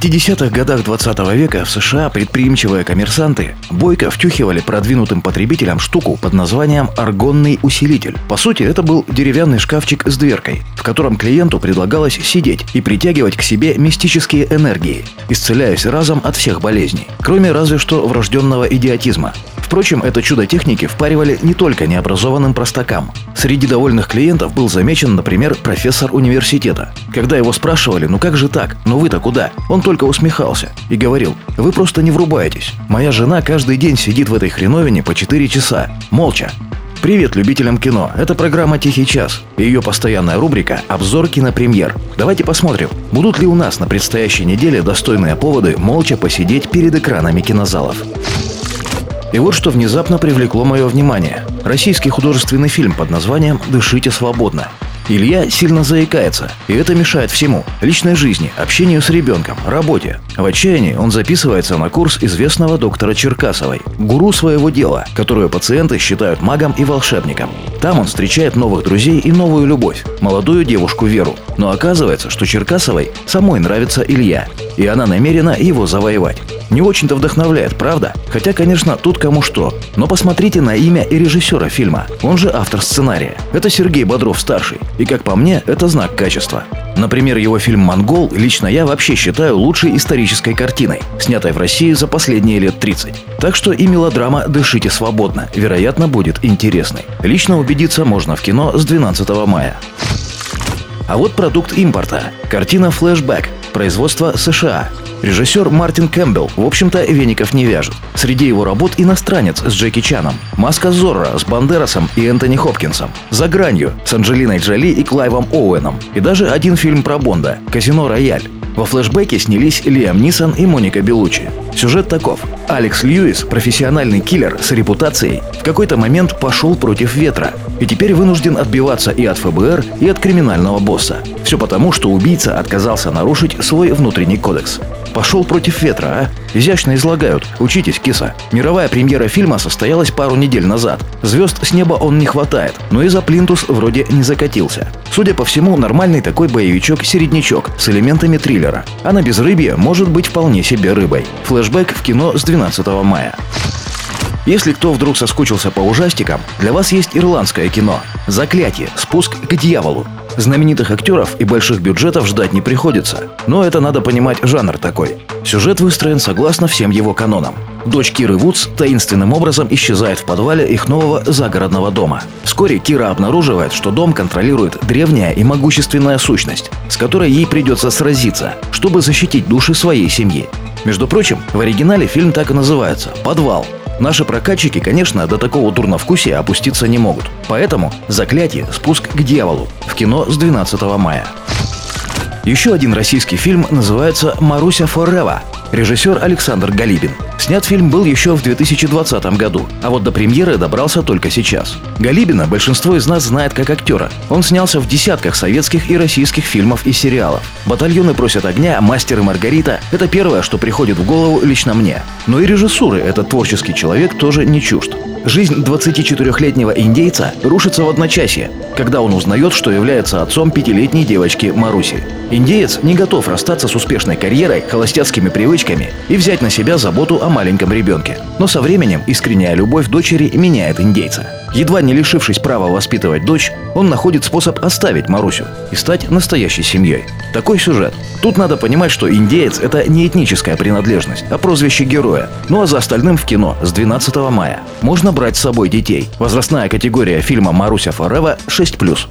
50-х годах 20 века в США предприимчивые коммерсанты бойко втюхивали продвинутым потребителям штуку под названием аргонный усилитель. По сути, это был деревянный шкафчик с дверкой, в котором клиенту предлагалось сидеть и притягивать к себе мистические энергии, исцеляясь разом от всех болезней, кроме разве что врожденного идиотизма. Впрочем, это чудо техники впаривали не только необразованным простакам. Среди довольных клиентов был замечен, например, профессор университета. Когда его спрашивали, ну как же так, ну вы-то куда? Он только усмехался и говорил, вы просто не врубаетесь. Моя жена каждый день сидит в этой хреновине по 4 часа, молча, Привет любителям кино. Это программа «Тихий час» и ее постоянная рубрика «Обзор кинопремьер». Давайте посмотрим, будут ли у нас на предстоящей неделе достойные поводы молча посидеть перед экранами кинозалов. И вот что внезапно привлекло мое внимание. Российский художественный фильм под названием «Дышите свободно». Илья сильно заикается, и это мешает всему – личной жизни, общению с ребенком, работе. В отчаянии он записывается на курс известного доктора Черкасовой, гуру своего дела, которую пациенты считают магом и волшебником. Там он встречает новых друзей и новую любовь, молодую девушку Веру. Но оказывается, что Черкасовой самой нравится Илья, и она намерена его завоевать. Не очень-то вдохновляет, правда? Хотя, конечно, тут кому что. Но посмотрите на имя и режиссера фильма. Он же автор сценария. Это Сергей Бодров-старший. И, как по мне, это знак качества. Например, его фильм «Монгол» лично я вообще считаю лучшей исторической картиной, снятой в России за последние лет 30. Так что и мелодрама «Дышите свободно» вероятно будет интересной. Лично убедиться можно в кино с 12 мая. А вот продукт импорта. Картина «Флэшбэк» производство США. Режиссер Мартин Кэмпбелл, в общем-то, веников не вяжет. Среди его работ иностранец с Джеки Чаном, Маска Зорро с Бандерасом и Энтони Хопкинсом, За гранью с Анджелиной Джоли и Клайвом Оуэном, и даже один фильм про Бонда «Казино Рояль». Во флешбеке снялись Лиам Нисон и Моника Беллуччи. Сюжет таков. Алекс Льюис, профессиональный киллер с репутацией, в какой-то момент пошел против ветра и теперь вынужден отбиваться и от ФБР, и от криминального босса. Все потому, что убийца отказался нарушить свой внутренний кодекс. Пошел против ветра, а? Изящно излагают. Учитесь, киса. Мировая премьера фильма состоялась пару недель назад. Звезд с неба он не хватает, но и за плинтус вроде не закатился. Судя по всему, нормальный такой боевичок-середнячок с элементами триллера. А на безрыбье может быть вполне себе рыбой. Флэшбэк в кино с 12 мая. Если кто вдруг соскучился по ужастикам, для вас есть ирландское кино «Заклятие. Спуск к дьяволу». Знаменитых актеров и больших бюджетов ждать не приходится. Но это надо понимать жанр такой. Сюжет выстроен согласно всем его канонам. Дочь Киры Вудс таинственным образом исчезает в подвале их нового загородного дома. Вскоре Кира обнаруживает, что дом контролирует древняя и могущественная сущность, с которой ей придется сразиться, чтобы защитить души своей семьи. Между прочим, в оригинале фильм так и называется «Подвал», Наши прокатчики, конечно, до такого дурновкусия опуститься не могут. Поэтому «Заклятие. Спуск к дьяволу» в кино с 12 мая. Еще один российский фильм называется «Маруся Форева». Режиссер Александр Галибин. Снят фильм был еще в 2020 году, а вот до премьеры добрался только сейчас. Галибина большинство из нас знает как актера. Он снялся в десятках советских и российских фильмов и сериалов. «Батальоны просят огня», «Мастер и Маргарита» — это первое, что приходит в голову лично мне. Но и режиссуры этот творческий человек тоже не чужд. Жизнь 24-летнего индейца рушится в одночасье, когда он узнает, что является отцом пятилетней девочки Маруси. Индеец не готов расстаться с успешной карьерой, холостяцкими привычками и взять на себя заботу о маленьком ребенке. Но со временем искренняя любовь дочери меняет индейца. Едва не лишившись права воспитывать дочь, он находит способ оставить Марусю и стать настоящей семьей. Такой сюжет. Тут надо понимать, что индеец – это не этническая принадлежность, а прозвище героя. Ну а за остальным в кино с 12 мая. Можно брать с собой детей. Возрастная категория фильма «Маруся Форева» 6+.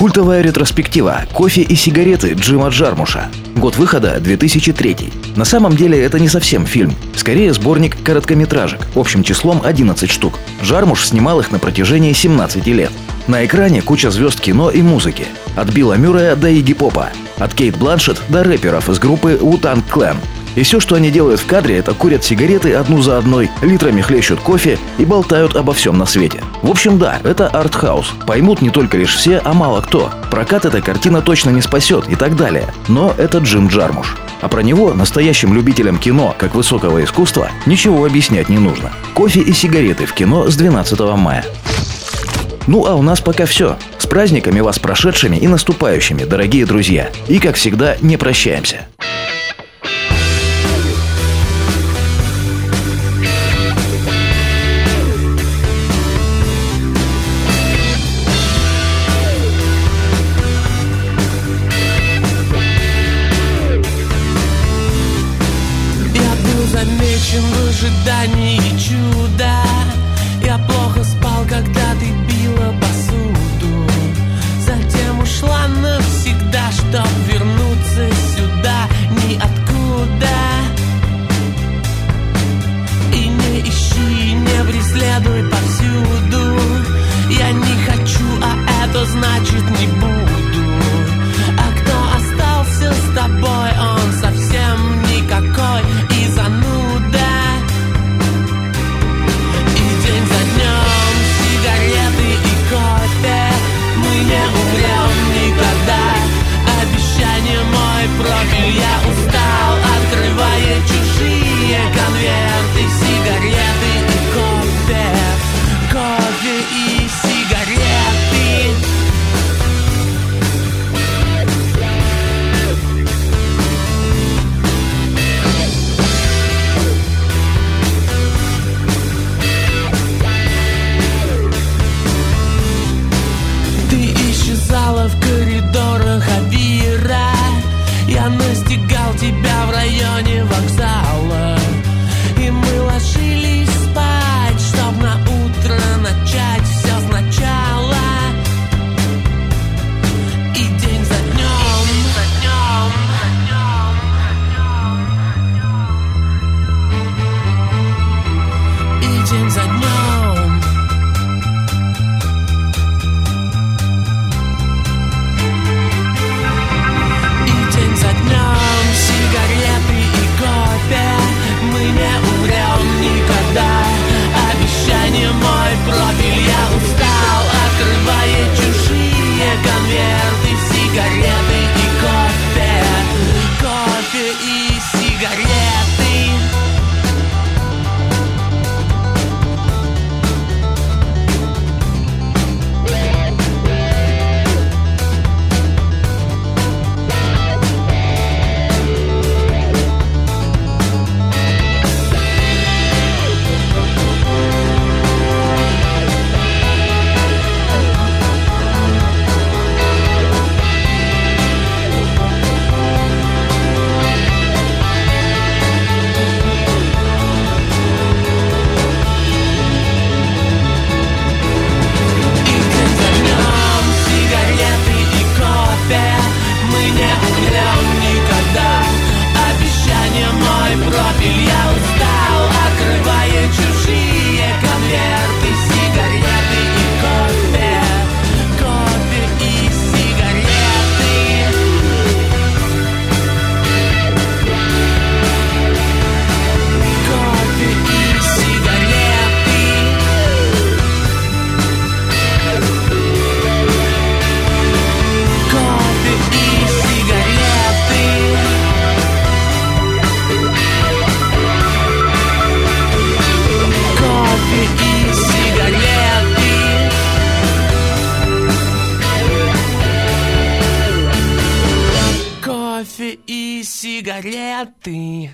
Культовая ретроспектива «Кофе и сигареты» Джима Джармуша. Год выхода 2003. На самом деле это не совсем фильм. Скорее сборник короткометражек, общим числом 11 штук. Джармуш снимал их на протяжении 17 лет. На экране куча звезд кино и музыки. От Билла Мюррея до Игги Попа. От Кейт Бланшет до рэперов из группы Wu-Tang. И все, что они делают в кадре, это курят сигареты одну за одной, литрами хлещут кофе и болтают обо всем на свете. В общем, да, это артхаус. Поймут не только лишь все, а мало кто. Прокат эта картина точно не спасет и так далее. Но это Джим Джармуш. А про него настоящим любителям кино, как высокого искусства, ничего объяснять не нужно. Кофе и сигареты в кино с 12 мая. Ну а у нас пока все. С праздниками вас прошедшими и наступающими, дорогие друзья. И как всегда, не прощаемся. Замечен в районе вокзала. И мы ложились спать, чтоб на утро начать все сначала. И день за днем, за днем, за днем И день за днем Кофе и сигареты